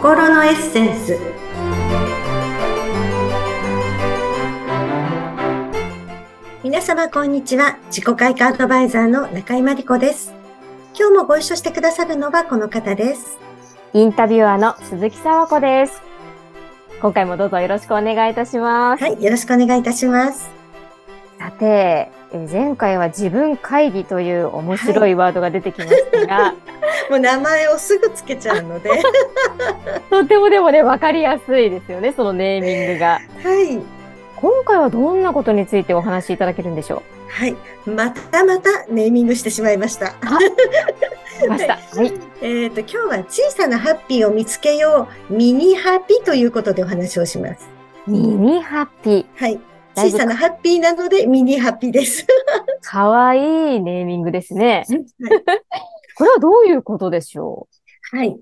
心のエッセンス。皆様こんにちは。自己開花アドバイザーの中井真理子です。今日もご一緒してくださるのはこの方です。インタビュアーの鈴木沢子です。今回もどうぞよろしくお願いいたします。はいよろしくお願いいたしますさて、え前回は自分会議という面白いワードが出てきましたが、はい、もう名前をすぐつけちゃうので とてもでもね分かりやすいですよねそのネーミングがはい今回はどんなことについてお話しいただけるんでしょう？はい。またまたネーミングしてしまいました。ました。はい。えっ、と、今日は小さなハッピーを見つけよう、ミニハッピーということでお話をします。ミニハッピー。はい。小さなハッピーなのでミニハッピーです。かわいいネーミングですね。はい、これはどういうことでしょう？はい。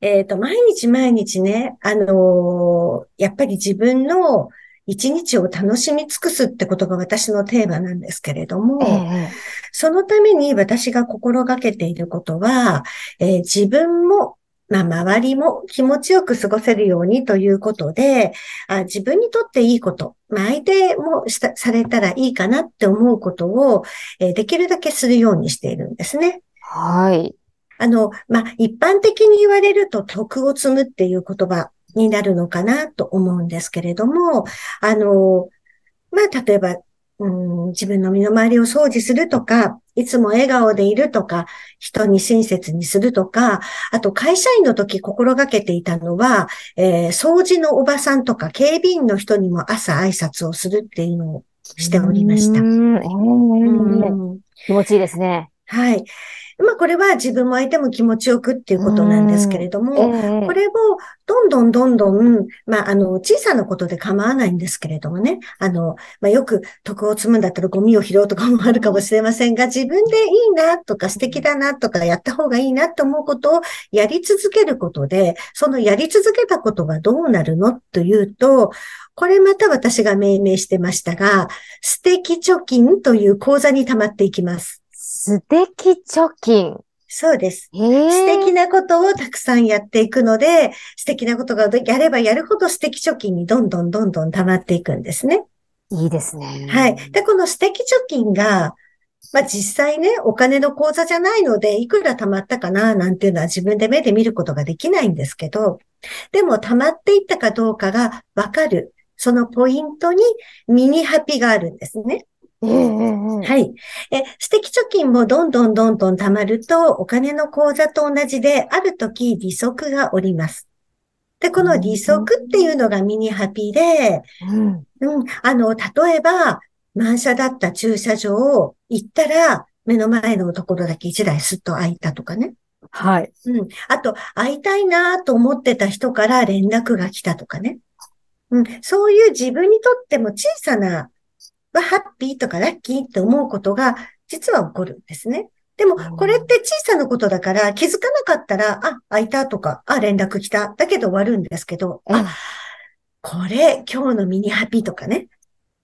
えっ、ー、と、毎日毎日ね、あのー、やっぱり自分の一日を楽しみ尽くすってことが私のテーマなんですけれども、えー、そのために私が心がけていることは、えー、自分もまあ、周りも気持ちよく過ごせるようにということで、あ自分にとっていいこと、まあ、相手もしたされたらいいかなって思うことを、えー、できるだけするようにしているんですね。はい。あの、まあ、一般的に言われると徳を積むっていう言葉になるのかなと思うんですけれども、あの、まあ、例えば、うん、自分の身の回りを掃除するとか、いつも笑顔でいるとか、人に親切にするとか、あと会社員の時心がけていたのは、えー、掃除のおばさんとか警備員の人にも朝挨拶をするっていうのをしておりました。気持ちいいですね。はい。まあこれは自分も相手も気持ちよくっていうことなんですけれども、えー、これをどんどんどんどん、まああの小さなことで構わないんですけれどもね、あの、まあよく徳を積むんだったらゴミを拾うとかもあるかもしれませんが、自分でいいなとか素敵だなとかやった方がいいなと思うことをやり続けることで、そのやり続けたことがどうなるのというと、これまた私が命名してましたが、素敵貯金という口座に溜まっていきます。素敵貯金。そうです。素敵なことをたくさんやっていくので、素敵なことがやればやるほど素敵貯金にどんどんどんどん溜まっていくんですね。いいですね。はい。で、この素敵貯金が、まあ実際ね、お金の口座じゃないので、いくら貯まったかな、なんていうのは自分で目で見ることができないんですけど、でも溜まっていったかどうかがわかる、そのポイントにミニハピがあるんですね。はい。え、素敵貯金もどんどんどんどん貯まると、お金の口座と同じで、ある時利息がおります。で、この利息っていうのがミニハピで、うん、うん、あの、例えば、満車だった駐車場を行ったら、目の前のところだけ一台スッと開いたとかね。はい。うん。あと、会いたいなと思ってた人から連絡が来たとかね。うん。そういう自分にとっても小さなはハッピーとかラッキーって思うことが実は起こるんですね。でも、これって小さなことだから気づかなかったら、あ、開いたとか、あ、連絡来た。だけど終わるんですけど、あ、これ今日のミニハピとかね。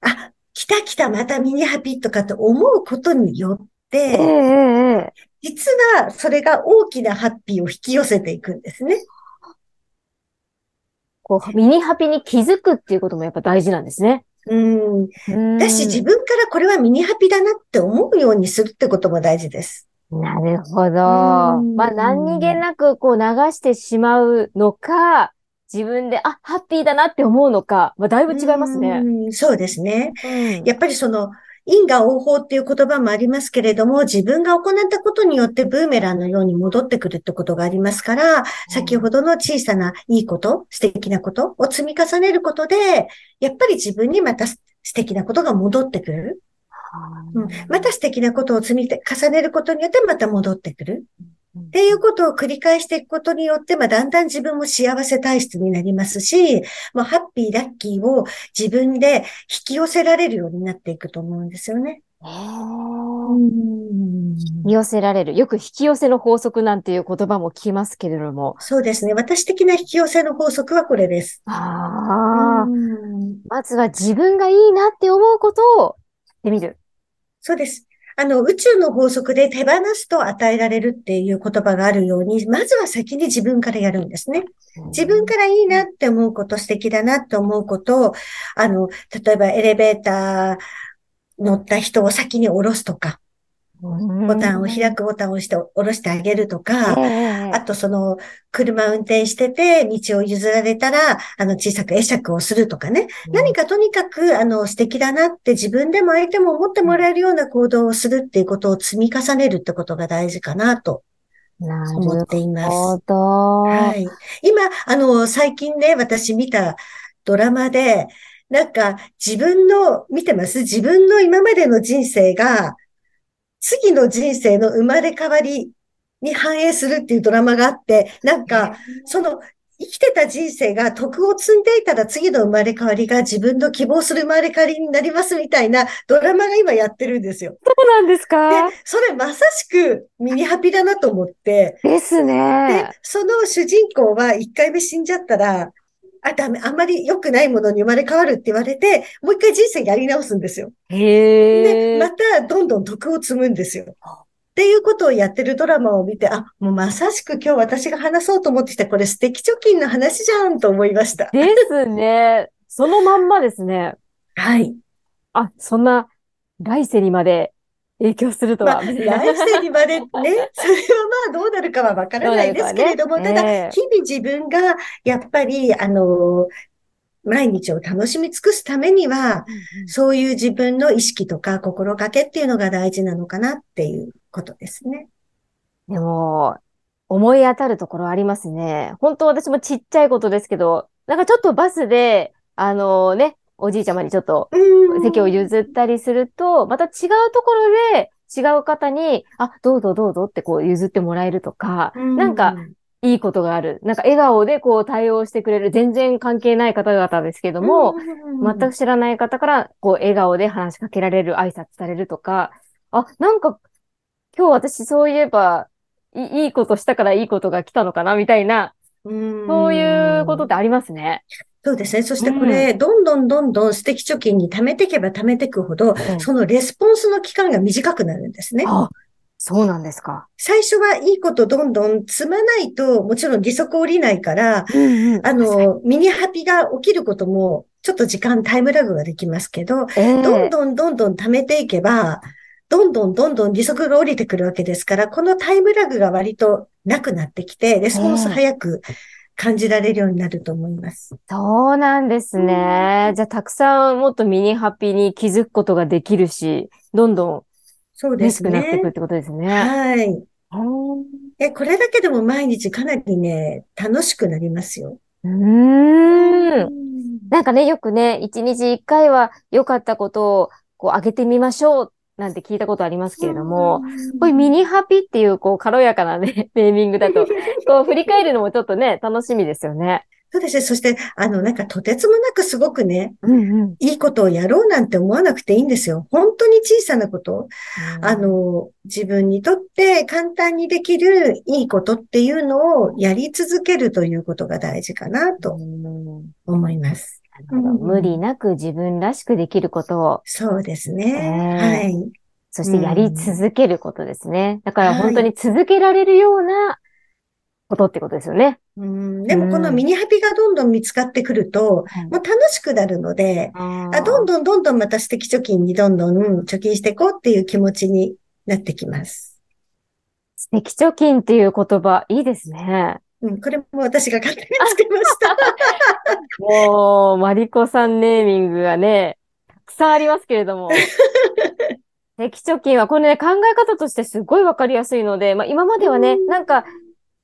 あ、来た来たまたミニハピとかって思うことによって、実はそれが大きなハッピーを引き寄せていくんですね。こう、ミニハピに気づくっていうこともやっぱ大事なんですね。うん。だし、自分からこれはミニハピだなって思うようにするってことも大事です。なるほど。まあ、何気なくこう流してしまうのか、自分で、あ、ハッピーだなって思うのか、まあ、だいぶ違いますね。うそうですね。うん、やっぱりその、因果応報っていう言葉もありますけれども、自分が行ったことによってブーメランのように戻ってくるってことがありますから、先ほどの小さないいこと、素敵なことを積み重ねることで、やっぱり自分にまた素敵なことが戻ってくる。うん、また素敵なことを積み重ねることによってまた戻ってくる。っていうことを繰り返していくことによって、まあ、だんだん自分も幸せ体質になりますし、まあ、ハッピー、ラッキーを自分で引き寄せられるようになっていくと思うんですよね。引き寄せられる。よく引き寄せの法則なんていう言葉も聞きますけれども。そうですね。私的な引き寄せの法則はこれです。ああ。まずは自分がいいなって思うことをやってみる。そうです。あの、宇宙の法則で手放すと与えられるっていう言葉があるように、まずは先に自分からやるんですね。自分からいいなって思うこと、素敵だなって思うことを、あの、例えばエレベーター乗った人を先に降ろすとか、ボタンを開くボタンを押して下ろしてあげるとか、あとその、車運転してて道を譲られたら、あの、小さく会釈をするとかね。何かとにかく、あの、素敵だなって自分でも相手も思ってもらえるような行動をするっていうことを積み重ねるってことが大事かなと思っています。なるほど。はい。今、あの、最近ね、私見たドラマで、なんか自分の、見てます？自分の今までの人生が、次の人生の生まれ変わりに反映するっていうドラマがあって、なんか、その、生きてた人生が徳を積んでいたら次の生まれ変わりが自分の希望する生まれ変わりになりますみたいなドラマが今やってるんですよ。そうなんですか？で、それまさしくミニハピだなと思って。ですね。で、その主人公は一回目死んじゃったら、あ、ダメ、あんまり良くないものに生まれ変わるって言われて、もう一回人生やり直すんですよ。へで、またどんどん徳を積むんですよ。っていうことをやってるドラマを見て、あ、もうまさしく今日私が話そうと思ってきた、これ素敵貯金の話じゃんと思いました。ですね。そのまんまですね。はい。あ、そんな来世にまで影響するとは。まあ、来世にまでね、それはまあどうなるかはわからないですけれども、ね、ただ、日々自分がやっぱり、あの、毎日を楽しみ尽くすためには、そういう自分の意識とか心がけっていうのが大事なのかなっていうことですね。でも、思い当たるところありますね。本当私もちっちゃいことですけど、なんかちょっとバスで、あのね、おじいちゃまにちょっと席を譲ったりすると、また違うところで違う方に、あ、どうぞどうぞってこう譲ってもらえるとか、なんかいいことがある。なんか笑顔でこう対応してくれる。全然関係ない方々ですけども、全く知らない方からこう笑顔で話しかけられる、挨拶されるとか、あ、なんか今日私そういえばいいことしたからいいことが来たのかなみたいな、そういうことってありますね。そうですね。そしてこれ、うん、どんどんどんどん素敵貯金に貯めていけば貯めていくほど、うん、そのレスポンスの期間が短くなるんですね。あそうなんですか。最初はいいことどんどん積まないと、もちろん利息降りないから、うんうん、あの、ミニハピが起きることも、ちょっと時間、タイムラグができますけど、えー、どんどんどんどん貯めていけば、どんどんどんどん利息が降りてくるわけですから、このタイムラグが割となくなってきて、レスポンス早く、えー感じられるようになると思います。そうなんですね。うん、じゃあ、たくさんもっとミニハッピーに気づくことができるし、どんどんそうですね。嬉しくなっていくってことですね。はい。え、これだけでも毎日かなりね、楽しくなりますよ。うん。なんかね、よくね、一日一回は良かったことをこう上げてみましょうなんて聞いたことありますけれども、こういうミニハピっていう、こう、軽やかなね、ネーミングだと、こう、振り返るのもちょっとね、楽しみですよね。そうですね。そして、あの、なんかとてつもなくすごくね、うんうん、いいことをやろうなんて思わなくていいんですよ。本当に小さなこと。うん、あの、自分にとって簡単にできるいいことっていうのをやり続けるということが大事かなと思います。うん、無理なく自分らしくできることを。そうですね。はい。そしてやり続けることですね。だから本当に続けられるようなことってことですよね。うん、でもこのミニハピがどんどん見つかってくると、もう楽しくなるので、あどんどんどんどんまた素敵貯金にどんどん貯金していこうっていう気持ちになってきます。素敵貯金っていう言葉、いいですね。うん、これも私が勝手につけました。もう、マリコさんネーミングがね、たくさんありますけれども。適貯金は、これね、考え方としてすごいわかりやすいので、まあ今まではね、なんか、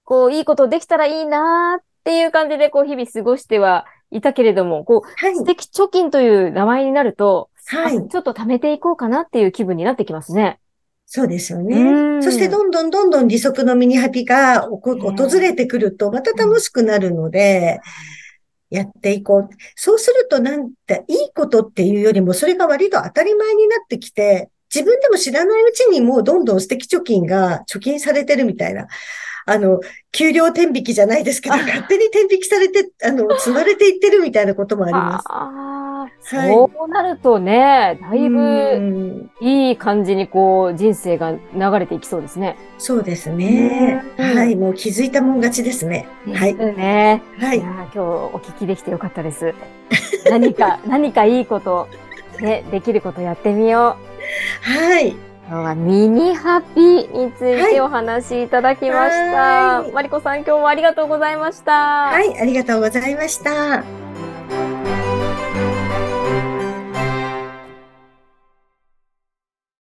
こう、いいことできたらいいなーっていう感じで、こう、日々過ごしてはいたけれども、こう、はい、素敵貯金という名前になると、はい。ちょっと貯めていこうかなっていう気分になってきますね。そうですよね。そしてどんどんどんどん利息のミニハピが訪れてくると、また楽しくなるので、やっていこう。そうするとなんて、いいことっていうよりも、それが割と当たり前になってきて、自分でも知らないうちにもうどんどん素敵貯金が貯金されてるみたいな。あの、給料天引きじゃないですけど、勝手に天引きされて、あの、積まれていってるみたいなこともあります。あはいそうなるとね、だいぶうんいい感じにこう人生が流れていきそうですね。そうですね。うんはい。もう気づいたもん勝ちですね。はいね。はいい。今日お聞きできてよかったです。何か、何かいいこと、ね、できることやってみよう。はい。今日はミニハッピーについてお話しいただきました。はいマリコさん今日もありがとうございました。はい。ありがとうございました。